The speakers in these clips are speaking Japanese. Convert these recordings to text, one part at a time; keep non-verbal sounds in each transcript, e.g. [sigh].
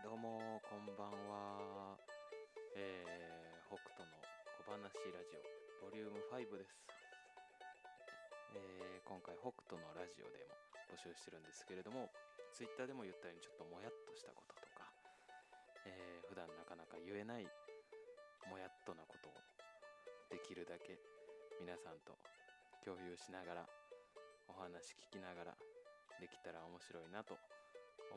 どうもこんばんは。えー、北斗の小話ラジオボリューム5です。えー、今回北斗のラジオでも募集してるんですけれども Twitter でも言ったようにちょっともやっとしたこととか、えー、普段なかなか言えないもやっとなことをできるだけ皆さんと共有しながらお話聞きながらできたら面白いなと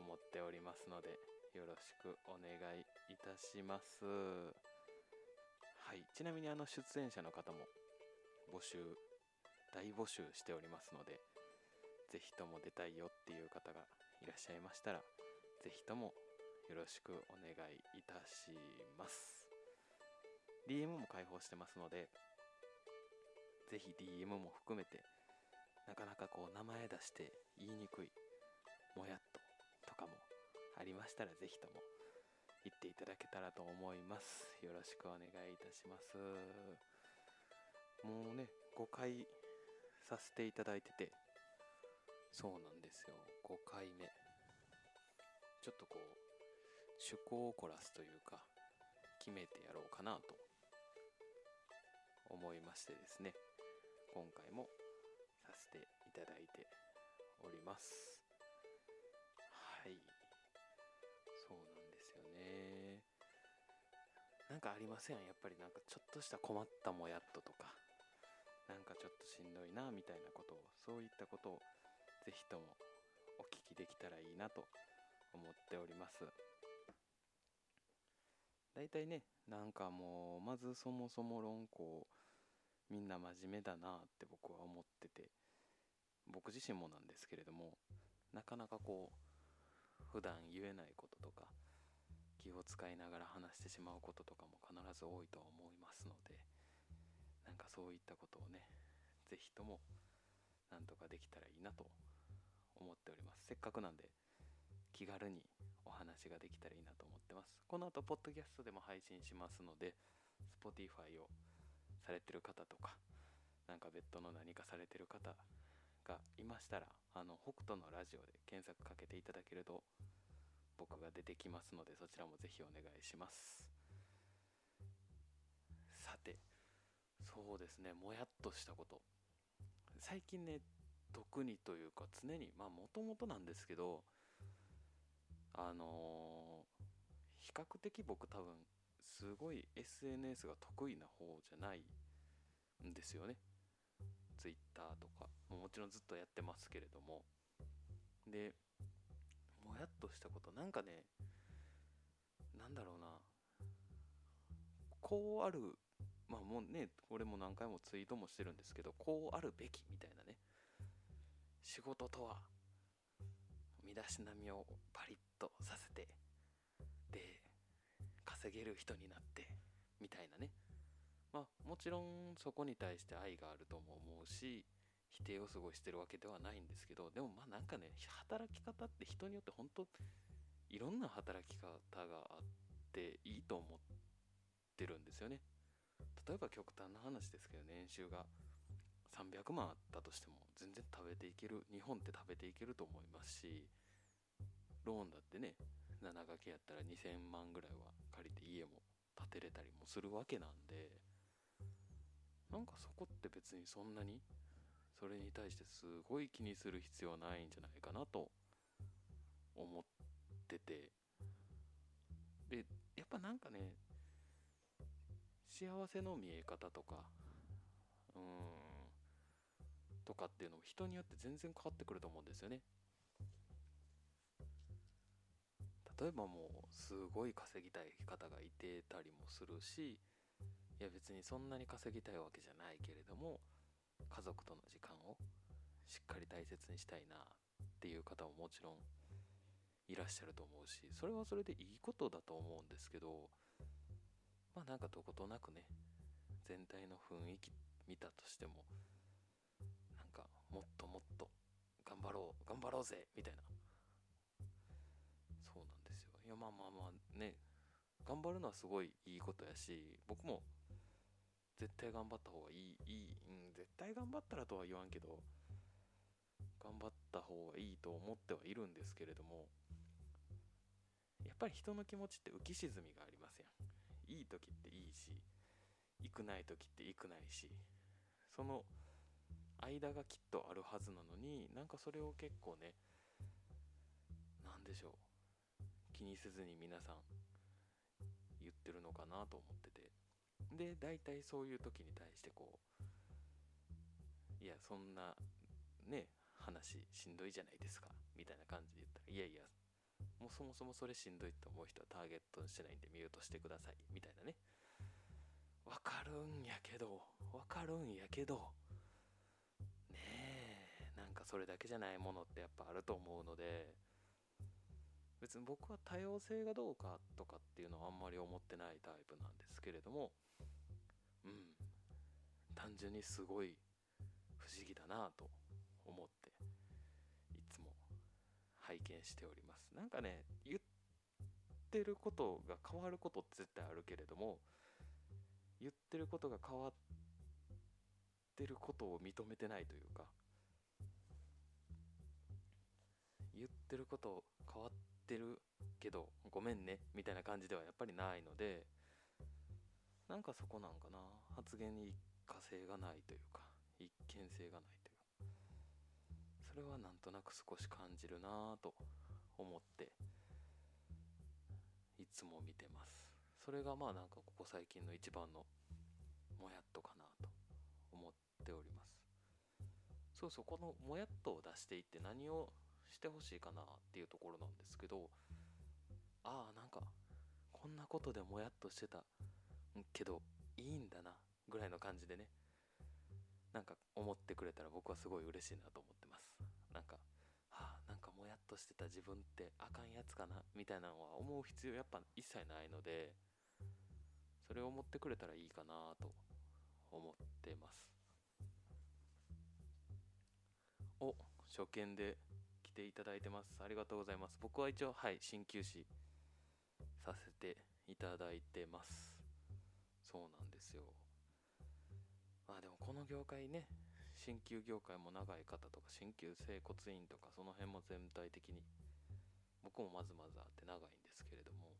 思っておりますのでよろしくお願いいたします。はい。ちなみにあの出演者の方も募集大募集しておりますので是非とも出たいよっていう方がいらっしゃいましたら是非ともよろしくお願いいたします。DM も開放してますので是非 DM も含めてなかなかこう名前出して言いにくいもやっととかもありましたら是非とも言っていただけたらと思います。よろしくお願いいたします。もうね5回させていただいてて。そうなんですよ。5回目。ちょっとこう趣向を凝らすというか決めてやろうかなと思いましてですね。今回もさせていただいております。なんかありません？やっぱりなんかちょっとした困ったもやっととか。なんかちょっとしんどいなみたいなことをそういったことを是非ともお聞きできたらいいなと思っております。大体ねなんかもうまずそもそも論考みんな真面目だなって僕は思ってて僕自身もなんですけれどもなかなかこう普段言えないこととか気を使いながら話してしまうこととかも必ず多いとは思いますのでなんかそういったことをね是非ともなんとかできたらいいなと思っております。せっかくなんで気軽にお話ができたらいいなと思ってます。この後ポッドキャストでも配信しますので Spotify をされてる方とかなんか別途の何かされてる方がいましたらあの北斗のラジオで検索かけていただけると僕が出てきますのでそちらもぜひお願いします。さてそうですねもやっとしたこと。最近ね特にというか常にまあもともとなんですけどあのー、比較的僕多分すごい SNS が得意な方じゃないんですよね。Twitter とか。もちろんずっとやってますけれども。でもやっとしたことなんかねなんだろうな。こうあるまあもうねこれも何回もツイートもしてるんですけどこうあるべきみたいなね。仕事とは身だしなみをパリッとさせてで稼げる人になってみたいなね。まあもちろんそこに対して愛があるとも思うし否定をすごいしてるわけではないんですけどでもまあなんかね働き方って人によって本当いろんな働き方があっていいと思ってるんですよね。例えば極端な話ですけど年収が300万あったとしても全然食べていける日本って食べていけると思いますしローンだってね7掛けやったら2000万ぐらいは借りて家も建てれたりもするわけなんでなんかそこって別にそんなにそれに対してすごい気にする必要ないんじゃないかなと思ってて。でやっぱなんかね幸せの見え方とかうんとかっていうのも人によって全然変わってくると思うんですよね。例えばもうすごい稼ぎたい方がいてたりもするしいや別にそんなに稼ぎたいわけじゃないけれども家族との時間をしっかり大切にしたいなっていう方ももちろんいらっしゃると思うしそれはそれでいいことだと思うんですけどまあなんかどことなくね全体の雰囲気見たとしてもなんかもっともっと頑張ろう頑張ろうぜみたいな。そうなんですよ。いやまあまあまあね頑張るのはすごいいいことやし僕も絶対頑張った方がいいいい、うん、絶対頑張ったらとは言わんけど頑張った方がいいと思ってはいるんですけれどもやっぱり人の気持ちって浮き沈みがありますやん。いい時っていいしくない時ってくないしその間がきっとあるはずなのになんかそれを結構ね何でしょう気にせずに皆さん言ってるのかなと思ってて。で大体そういう時に対してこういやそんなね話しんどいじゃないですかみたいな感じで言ったらいやいやもうそもそもそれしんどいと思う人はターゲットにしてないんでミュートしてくださいみたいなね。わかるんやけどわかるんやけどねえなんかそれだけじゃないものってやっぱあると思うので別に僕は多様性がどうかとかっていうのはあんまり思ってないタイプなんですけれどもうん単純にすごい不思議だなと思っていつも拝見しております。なんかね言ってることが変わることって絶対あるけれども言ってることが変わってることを認めてないというか言ってること変わってるけどごめんねみたいな感じではやっぱりないのでなんかそこなんかな。発言に一過性がないというか一見性がないというそれはなんとなく少し感じるなぁと思っていつも見てます。それがまあなんかここ最近の一番のもやっとかなと思っております。そうそうこのもやっとを出していって何をしてほしいかなっていうところなんですけどああなんかこんなことでもやっとしてたけどいいんだなぐらいの感じでねなんか思ってくれたら僕はすごい嬉しいなと思ってます。なんかはあなんかもやっとしてた自分ってあかんやつかなみたいなのは思う必要やっぱ一切ないのでそれを思ってくれたらいいかなと思ってます。お初見でていただいてます。ありがとうございます。僕は一応はい鍼灸師させていただいてます。そうなんですよ。まあでもこの業界ね鍼灸業界も長い方とか鍼灸整骨院とかその辺も全体的に僕もまずまずあって長いんですけれども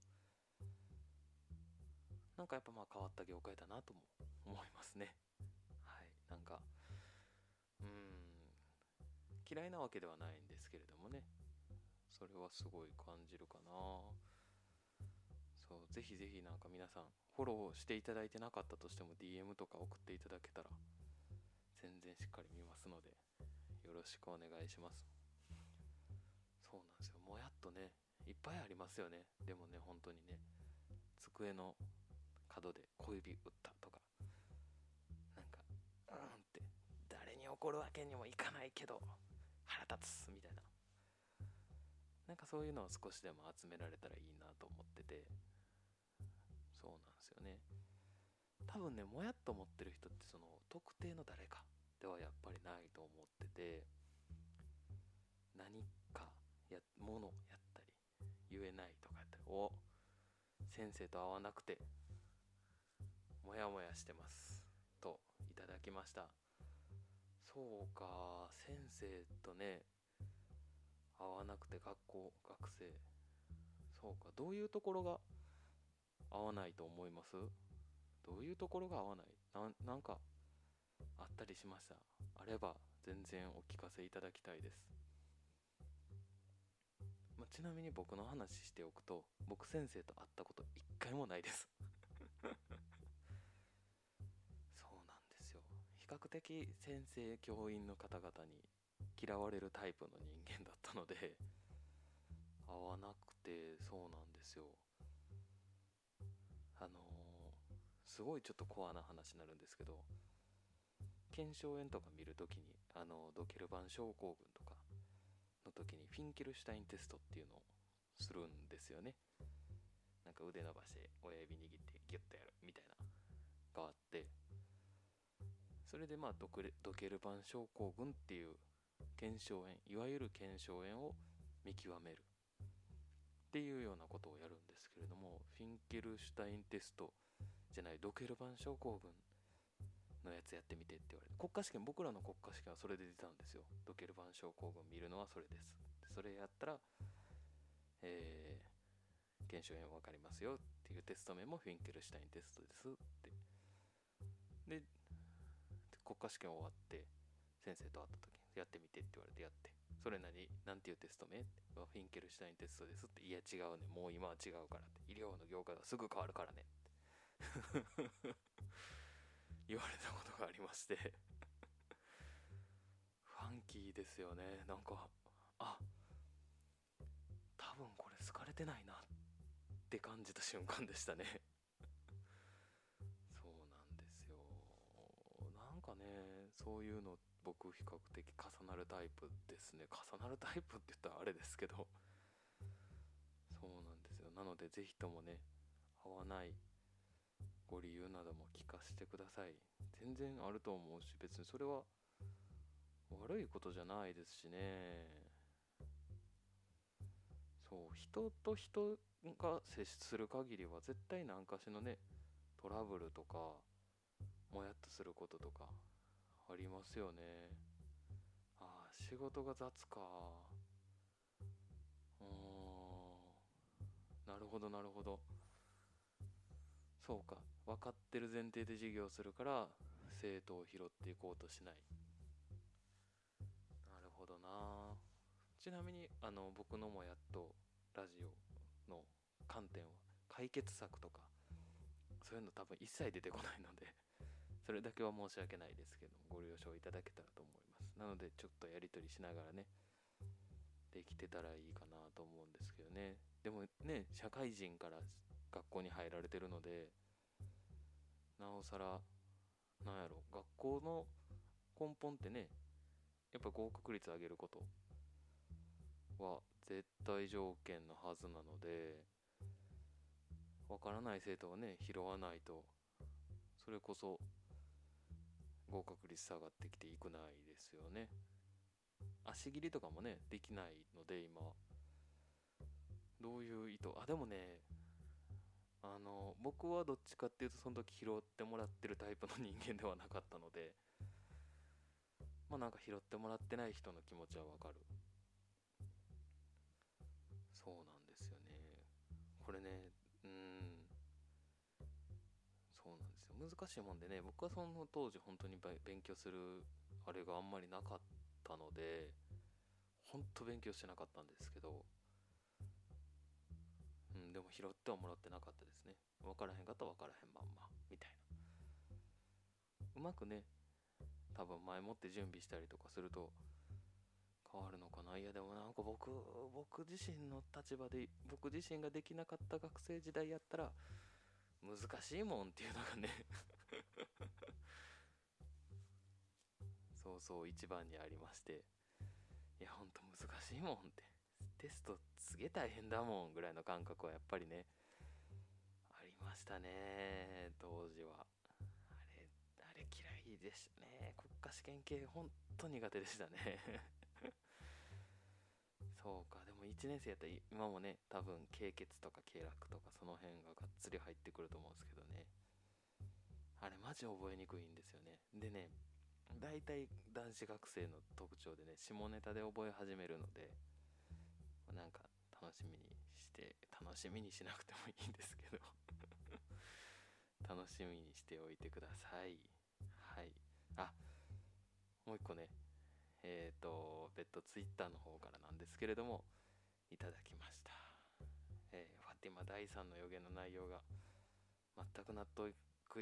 なんかやっぱまあ変わった業界だなとも思いますね。はいなんかうん嫌いなわけではないんですけれどもね。それはすごい感じるかな。そうぜひぜひなんか皆さんフォローしていただいてなかったとしても DM とか送っていただけたら全然しっかり見ますのでよろしくお願いします。そうなんですよ。もやっとねいっぱいありますよね。でもね本当にね机の角で小指打ったとかなんかうんって誰に怒るわけにもいかないけど。腹立つみたいな。なんかそういうのを少しでも集められたらいいなと思ってて。そうなんですよね。多分ねもやっと思ってる人ってその特定の誰かではやっぱりないと思ってて。何かやものやったり言えないとかやったりお先生と会わなくてモヤモヤしてます。といただきました。そうか先生とね会わなくて学校学生。そうかどういうところが合わないと思います？どういうところが合わない？ななんかあったりしました？あれば全然お聞かせいただきたいです、まあ、ちなみに僕の話しておくと僕先生と会ったこと一回もないです。比較的先生教員の方々に嫌われるタイプの人間だったので合わなくてそうなんですよ。あのー、すごいちょっとコアな話になるんですけど腱鞘炎とか見るときにあのドケルバン症候群とかの時にフィンケルシュタインテストっていうのをするんですよね。なんか腕伸ばして親指握ってギュッとやるみたいながあってそれでまあドケルバン症候群っていう腱鞘炎いわゆる腱鞘炎を見極めるっていうようなことをやるんですけれどもフィンケルシュタインテストじゃないドケルバン症候群のやつやってみてって言われて国家試験僕らの国家試験はそれで出たんですよ。ドケルバン症候群見るのはそれです。それやったらえ検証編分かりますよっていうテスト名もフィンケルシュタインテストですって。で国家試験終わって先生と会った時やってみてって言われてやって。それ何なんていうテスト名？ってフィンケルシュタインテストですって。いや違うね。もう今は違うからって。医療の業界がすぐ変わるからねって。[laughs] 言われたことがありまして。ファンキーですよね。なんかあ多分これ好かれてないなって感じた瞬間でしたね。ね。そういうの僕比較的重なるタイプですね。重なるタイプって言ったらあれですけど。そうなんですよ。なので是非ともね合わないご理由なども聞かせてください。全然あると思うし別にそれは悪いことじゃないですしね。そう人と人が接する限りは絶対何かしのねトラブルとかもやっとすることとかありますよね。ああ仕事が雑か。うん。なるほどなるほど。そうか。分かってる前提で授業するから生徒を拾っていこうとしない。なるほどな。ちなみにあの僕のもやっとラジオの観点は解決策とかそういうの多分一切出てこないので。それだけは申し訳ないですけどご了承いただけたらと思います。なのでちょっとやり取りしながらねできてたらいいかなと思うんですけどね。でもね社会人から学校に入られてるのでなおさらなんやろ学校の根本ってねやっぱ合格率上げることは絶対条件のはずなのでわからない生徒はね拾わないとそれこそ合格率下がってきていくないですよね。足切りとかもねできないので今どういう意図？あでもねあの僕はどっちかっていうとその時拾ってもらってるタイプの人間ではなかったのでまあなんか拾ってもらってない人の気持ちはわかる。そうなんですよね。これね難しいもんでね僕はその当時本当に勉強するあれがあんまりなかったので本当勉強してなかったんですけどうんでも拾ってはもらってなかったですね。分からへんかったら分からへんまんまみたいな。うまくね多分前もって準備したりとかすると変わるのかな。いやでもなんか僕僕自身の立場で僕自身ができなかった学生時代やったら難しいもんっていうのがね。そうそう一番にありまして。いやほんと難しいもんって。テストすげえ大変だもんぐらいの感覚はやっぱりね。ありましたね当時は。あれあれ嫌いでしたね。国家試験系ほんと苦手でしたね。そうか。でも1年生やったら今もね多分経血とか経絡とかその辺ががっつり入ってくると思うんですけどね。あれマジ覚えにくいんですよね。でね大体男子学生の特徴でね下ネタで覚え始めるのでなんか楽しみにして楽しみにしなくてもいいんですけど。[laughs] 楽しみにしておいてください。はい。あもう一個ね。えっ、ー、と別途ツイッターの方からなんですけれどもいただきました、えー、ファティマ第3の予言の内容が全く納得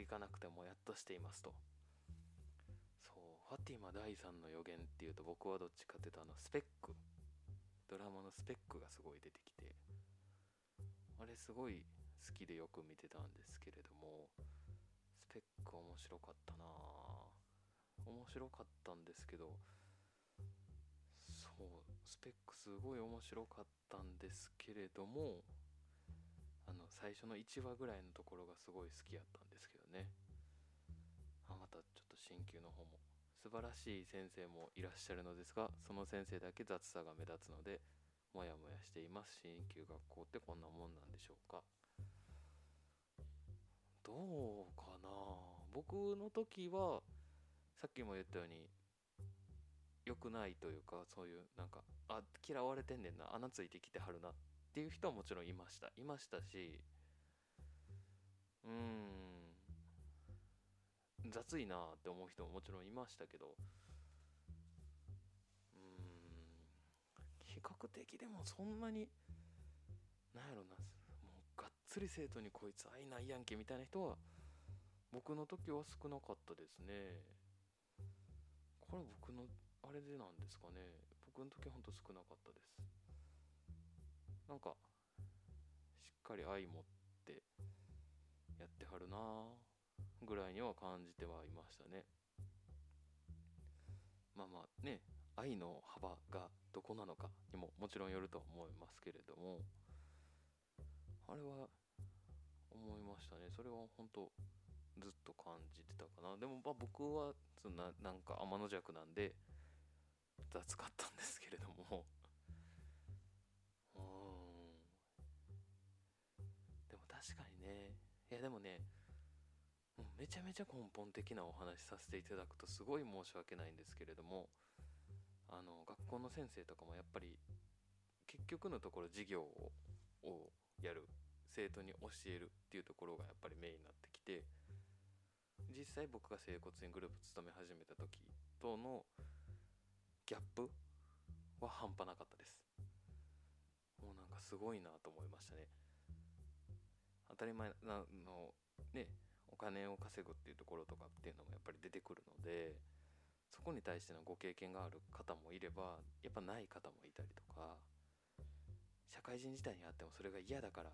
いかなくてもやっとしていますと。そうファティマ第3の予言っていうと僕はどっちかっていうとあのスペック。ドラマのスペックがすごい出てきて。あれすごい好きでよく見てたんですけれどもスペック面白かったな面白かったんですけどそうスペックすごい面白かったんですけれどもあの最初の1話ぐらいのところがすごい好きやったんですけどね。あまたちょっと進級の方も。素晴らしい先生もいらっしゃるのですがその先生だけ雑さが目立つのでモヤモヤしています。進級学校ってこんなもんなんでしょうか。どうかな？僕の時はさっきも言ったように良くないというかそういうなんかあ嫌われてんねんな穴ついてきてはるなっていう人はもちろんいました。いましたしうーん雑いなって思う人ももちろんいましたけどうーん比較的でもそんなになんやろなもうがっつり生徒にこいつ愛ないやんけみたいな人は僕の時は少なかったですね。これ僕のあれでなんですかね。僕の時はほんと少なかったです。なんかしっかり愛持ってやってはるなぐらいには感じてはいましたね。まあまあね愛の幅がどこなのかにももちろんよるとは思いますけれどもあれは思いましたね。それは本当ずっと感じてたかな。でもまあ僕はそんななんか天の弱なんで雑かったんですけれども。[laughs] うん。でも確かにね。いやでもねもめちゃめちゃ根本的なお話しさせていただくとすごい申し訳ないんですけれどもあの学校の先生とかもやっぱり結局のところ授業ををやる生徒に教えるっていうところがやっぱりメインになってきて実際僕が整骨院グループ勤め始めた時とのギャップは半端なかったです。もうなんかすごいなと思いましたね。当たり前なのねお金を稼ぐっていうところとかっていうのもやっぱり出てくるのでそこに対してのご経験がある方もいればやっぱない方もいたりとか社会人時代にあってもそれが嫌だから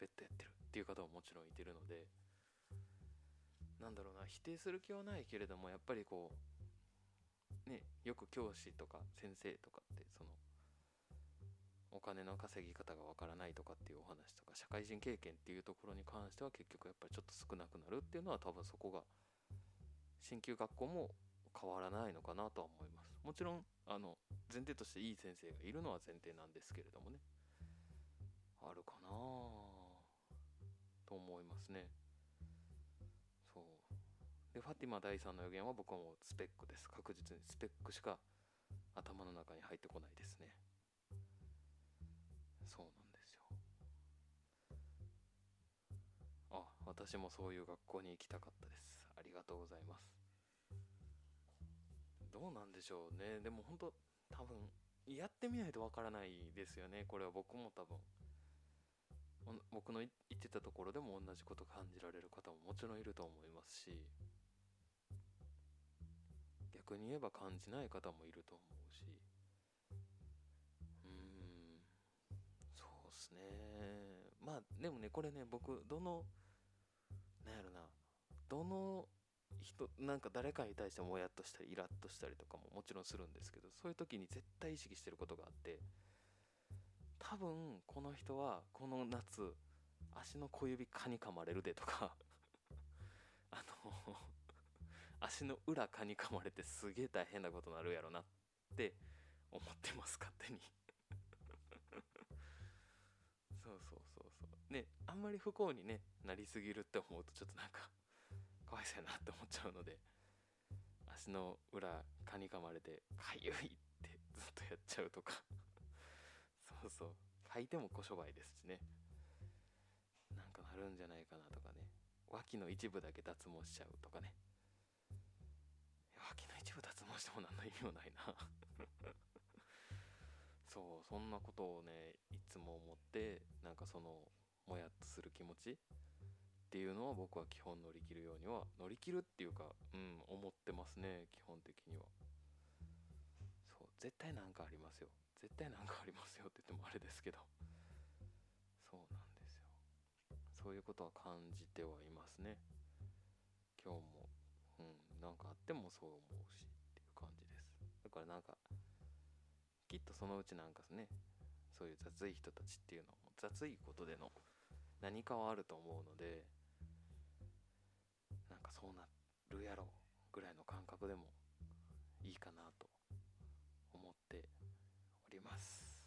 ベッドやってるっていう方ももちろんいてるのでなんだろうな否定する気はないけれどもやっぱりこうねよく教師とか先生とかってそのお金の稼ぎ方がわからないとかっていうお話とか社会人経験っていうところに関しては結局やっぱりちょっと少なくなるっていうのは多分そこが進級学校も変わらないのかなとは思います。もちろんあの前提としていい先生がいるのは前提なんですけれどもね。あるかなと思いますね。でファティマ第3の予言は僕はもうスペックです。確実にスペックしか頭の中に入ってこないですね。そうなんですよ。あ私もそういう学校に行きたかったです。ありがとうございます。どうなんでしょうね。でも本当多分やってみないとわからないですよね。これは僕も多分。僕の言ってたところでも同じこと感じられる方ももちろんいると思いますし。逆に言えば感じない方もいると思うし。うーん。そうっすね。まあでもねこれね僕どのなんやろな。どの人なんか誰かに対してもやっとしたりイラッとしたりとかももちろんするんですけどそういう時に絶対意識してることがあって多分この人はこの夏足の小指蚊に噛まれるでとか [laughs] あの足の裏蚊に噛まれてすげえ大変なことになるやろなって思ってます勝手に。[laughs] そうそうそうそう。ねあんまり不幸にねなりすぎるって思うとちょっとなんかかわいそうやなって思っちゃうので足の裏蚊に噛まれてかゆいってずっとやっちゃうとか。[laughs] そうそう。履いても小商売ですしね。なんかなるんじゃないかなとかね。脇の一部だけ脱毛しちゃうとかね。脇の一部脱毛しても何の意味もないな。[laughs] そうそんなことをねいつも思ってなんかそのもやっとする気持ちっていうのは僕は基本乗り切るようには乗り切るっていうかうん思ってますね基本的には。そう絶対なんかありますよ。絶対なんかありますよって言ってもあれですけど。そうなんですよ。そういうことは感じてはいますね。今日も。うんなんかあってもそう思うしっていう感じです。だからなんかきっとそのうちなんかねそういう雑い人たちっていうのも雑いことでの何かはあると思うのでなんかそうなるやろぐらいの感覚でもいいかなと思っております。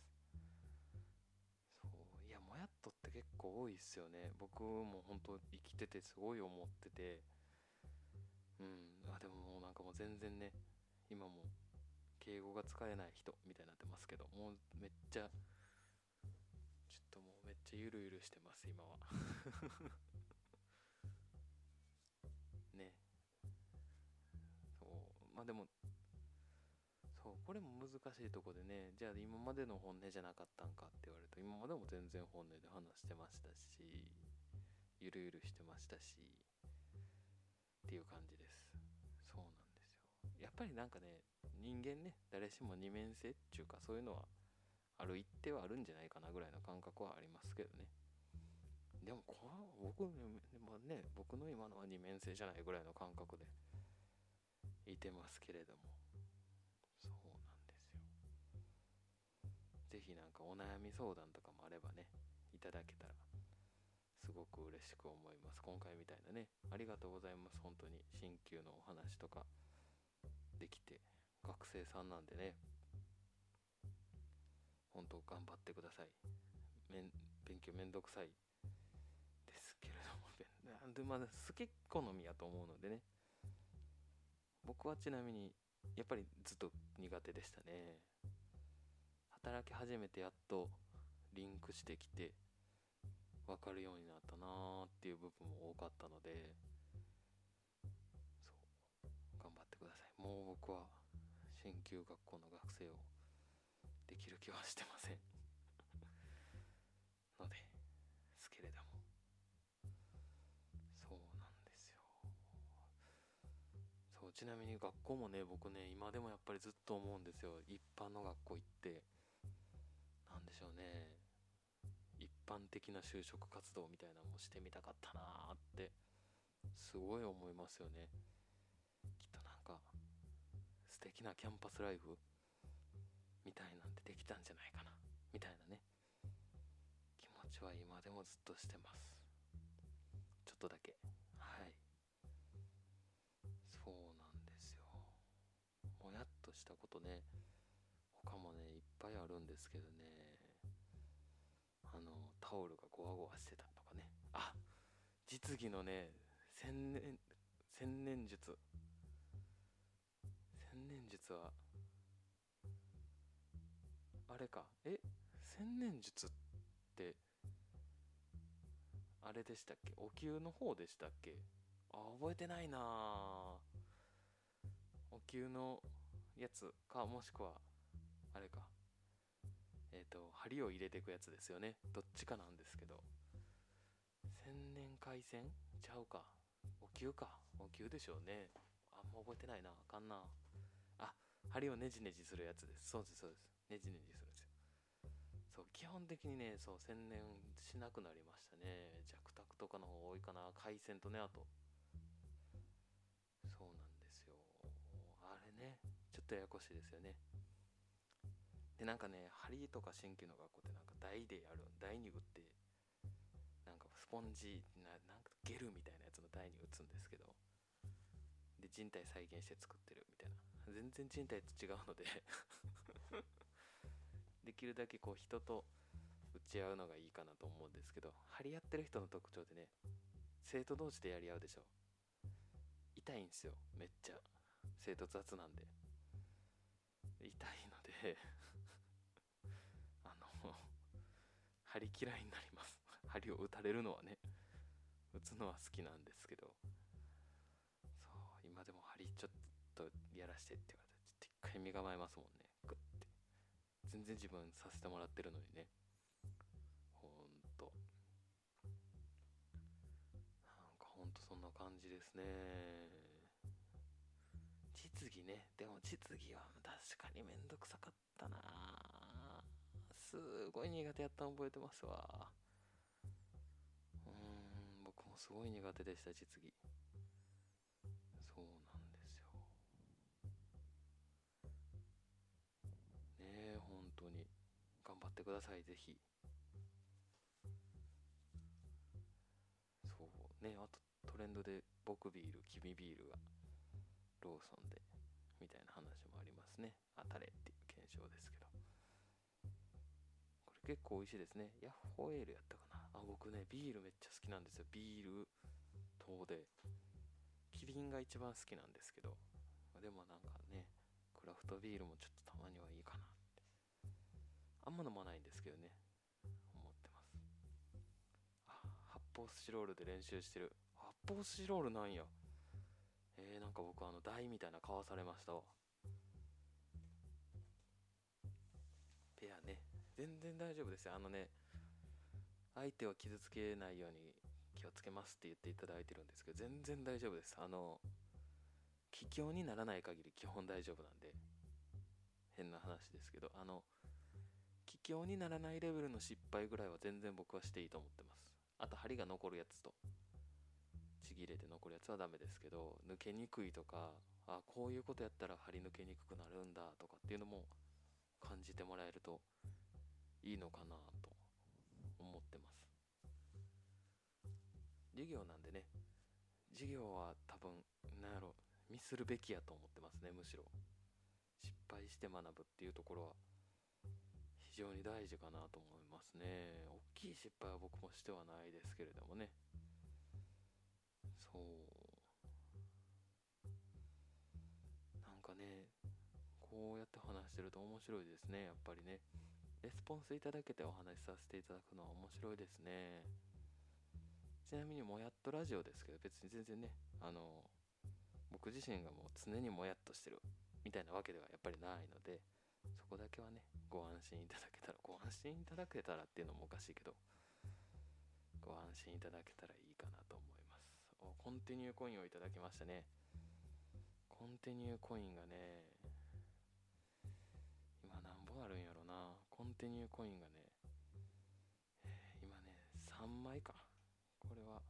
そういやもやっとって結構多いっすよね。僕も本当生きててすごい思ってて。うん。あでももうなんかもう全然ね今も敬語が使えない人みたいになってますけどもうめっちゃちょっともうめっちゃゆるゆるしてます今は。[laughs] ね。そう。まあでもそうこれも難しいとこでねじゃあ今までの本音じゃなかったんかって言われると今までも全然本音で話してましたしゆるゆるしてましたしっていう感じですやっぱりなんかね人間ね誰しも二面性っていうかそういうのはある一定はあるんじゃないかなぐらいの感覚はありますけどね。でもこ僕でもね僕の今のは二面性じゃないぐらいの感覚でいてますけれども。そうなんですよ。是非なんかお悩み相談とかもあればねいただけたらすごく嬉しく思います。今回みたいなねありがとうございます。本当に鍼灸のお話とか。できて学生さんなんでね。本当頑張ってください。勉強めんどくさい。ですけれどもなんでまだ好き好みやと思うのでね。僕はちなみにやっぱりずっと苦手でしたね。働き始めてやっとリンクしてきて分かるようになったなーっていう部分も多かったので。ってください。もう僕は鍼灸学校の学生をできる気はしてません。[laughs] のですけれども。そうなんですよ。そうちなみに学校もね僕ね今でもやっぱりずっと思うんですよ。一般の学校行って。なんでしょうね。一般的な就職活動みたいなのもしてみたかったなーってすごい思いますよね。素敵なキャンパスライフみたいなんてできたんじゃないかな。みたいなね。気持ちは今でもずっとしてます。ちょっとだけ。はい。そうなんですよ。もやっとしたことね。他もねいっぱいあるんですけどね。あのタオルがゴワゴワしてたとかね。あ実技のね千年千年術。千年術はあれか？え？千年術ってあれでしたっけ？お灸の方でしたっけ？あ覚えてないなお灸のやつかもしくはあれか。えっ、ー、と針を入れていくやつですよね。どっちかなんですけど。千年回線？ちゃうか。お灸か。お灸でしょうね。あんま覚えてないな。あかんな。針をねじねじするやつです。そうですそうです。ねじねじするんですよそう基本的にねそう専念しなくなりましたね。弱卓とかの方多いかな。回線とねあと。そうなんですよ。あれねちょっとややこしいですよね。でなんかね針とか鍼灸の学校ってなんか台でやる台に打ってなんかスポンジななんかゲルみたいなやつの台に打つんですけどで人体再現して作ってるみたいな全然人体と違うので。[laughs] できるだけこう人と打ち合うのがいいかなと思うんですけど張り合ってる人の特徴でね生徒同士でやり合うでしょ。痛いんですよめっちゃ。生徒雑なんで。痛いので [laughs] あの針嫌いになります。針を打たれるのはね打つのは好きなんですけど。そう今でも針ちょっとやらしてって言われたらちょっと一回身構えますもんね。グッて。全然自分させてもらってるのにね。ほんと。なんかほんとそんな感じですね。実技ね。でも実技は確かにめんどくさかったな。すごい苦手やったの覚えてますわ。うん僕もすごい苦手でした実技。当に頑張ってくださいぜひそうねあとトレンドで僕ビール君ビールがローソンでみたいな話もありますね当たれっていう検証ですけどこれ結構美味しいですね。ヤッホーエールやったかな。あ、僕ね、ビールめっちゃ好きなんですよ。ビール糖で。キリンが一番好きなんですけど。でもなんかね、クラフトビールもちょっとたまにはいいかな。あんま飲まないんですけどね。思ってます。発。泡スチロールで練習してる。発泡スチロールなんや。えー、なんか僕あの台みたいな買わされましたわ。ペアね。全然大丈夫ですよ。あのね相手を傷つけないように気をつけますって言っていただいてるんですけど全然大丈夫です。あの気境にならない限り基本大丈夫なんで。変な話ですけどあの境にならないレベルの失敗ぐらいは全然僕はしていいと思ってます。あと針が残るやつと。ちぎれて残るやつはダメですけど抜けにくいとかあこういうことやったら針抜けにくくなるんだとかっていうのも感じてもらえるといいのかなと思ってます。授業なんでね授業は多分なやろミスるべきやと思ってますねむしろ。失敗して学ぶっていうところは。非常に大事かなと思いますね。大きい失敗は僕もしてはないですけれどもね。そう。なんかねこうやって話してると面白いですねやっぱりね。レスポンスいただけてお話しさせていただくのは面白いですね。ちなみにもやっとラジオですけど別に全然ねあの僕自身がもう常にもやっとしてるみたいなわけではやっぱりないので。そこだけはねご安心いただけたらご安心いただけたらっていうのもおかしいけどご安心いただけたらいいかなと思います。おコンティニューコインをいただきましたね。コンティニューコインがね今何本あるんやろな。コンティニューコインがね、今ね3枚か。これは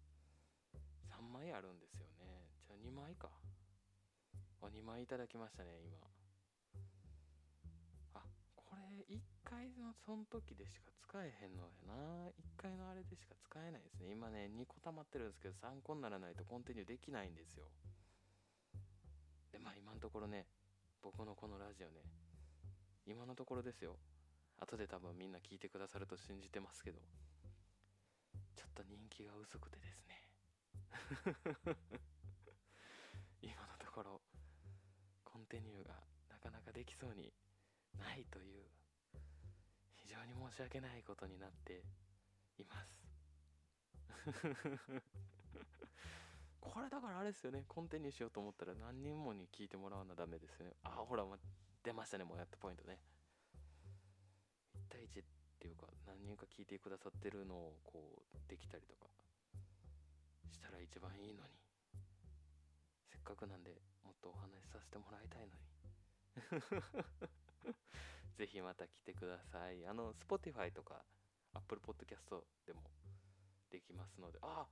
3枚あるんですよね。じゃあ2枚か。あ2枚いただきましたね今。れ1回のその時でしか使えへんのやな。1回のあれでしか使えないですね。今ね2個溜まってるんですけど3個にならないとコンティニューできないんですよ。でまあ今のところね僕のこのラジオね今のところですよ。後で多分みんな聞いてくださると信じてますけどちょっと人気が薄くてですね。[laughs] 今のところコンティニューがなかなかできそうにないという常に申し訳ないことになっています。[laughs] これだからあれですよね。コンティニューしようと思ったら何人もに聞いてもらわなダメですよね。あほらま出ましたね。もうやっとポイントね。1対1っていうか何人か聞いてくださってるのをこうできたりとかしたら一番いいのに。せっかくなんでもっとお話しさせてもらいたいのに。ぜひまた来てください。あの Spotify とか Apple Podcast でもできますので。あ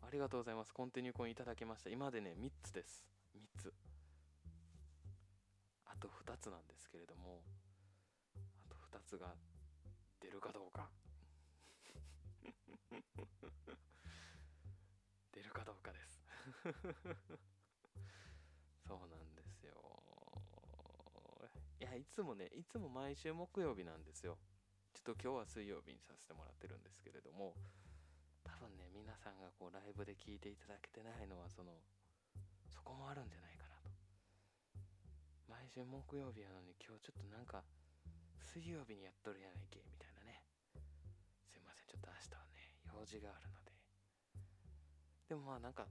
ありがとうございます。コンティニューコインいただきました。今でね3つです。3つ。あと2つなんですけれども。あと2つが出るかどうか。[laughs] 出るかどうかです。[laughs] そうなんやいつもねいつも毎週木曜日なんですよ。ちょっと今日は水曜日にさせてもらってるんですけれども多分ね皆さんがこうライブで聞いていただけてないのはそのそこもあるんじゃないかなと。毎週木曜日やのに今日ちょっとなんか水曜日にやっとるやないけみたいなね。すいませんちょっと明日はね用事があるので。でもまあなんか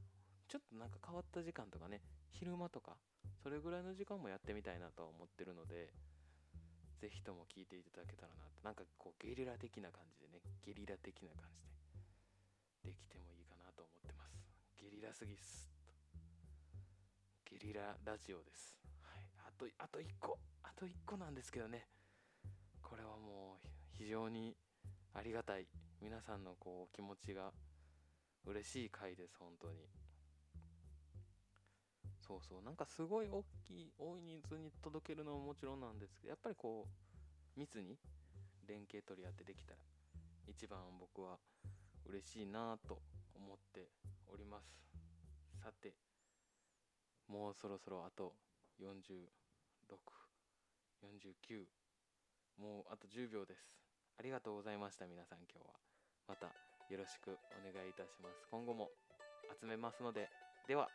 ちょっとなんか変わった時間とかね昼間とかそれぐらいの時間もやってみたいなとは思ってるのでぜひとも聞いていただけたらなって。なんかこうゲリラ的な感じでねゲリラ的な感じでできてもいいかなと思ってます。ゲリラすぎっすゲリララジオです、はい、あとあと1個。あと1個なんですけどね。これはもう非常にありがたい。皆さんのこう気持ちが嬉しい回です本当に。そうそう。なんかすごい大きい多い人数に届けるのももちろんなんですけどやっぱりこう密に連携取り合ってできたら一番僕は嬉しいなと思っております。さてもうそろそろあと4649もうあと10秒です。ありがとうございました皆さん今日は。またよろしくお願いいたします。今後も集めますのででは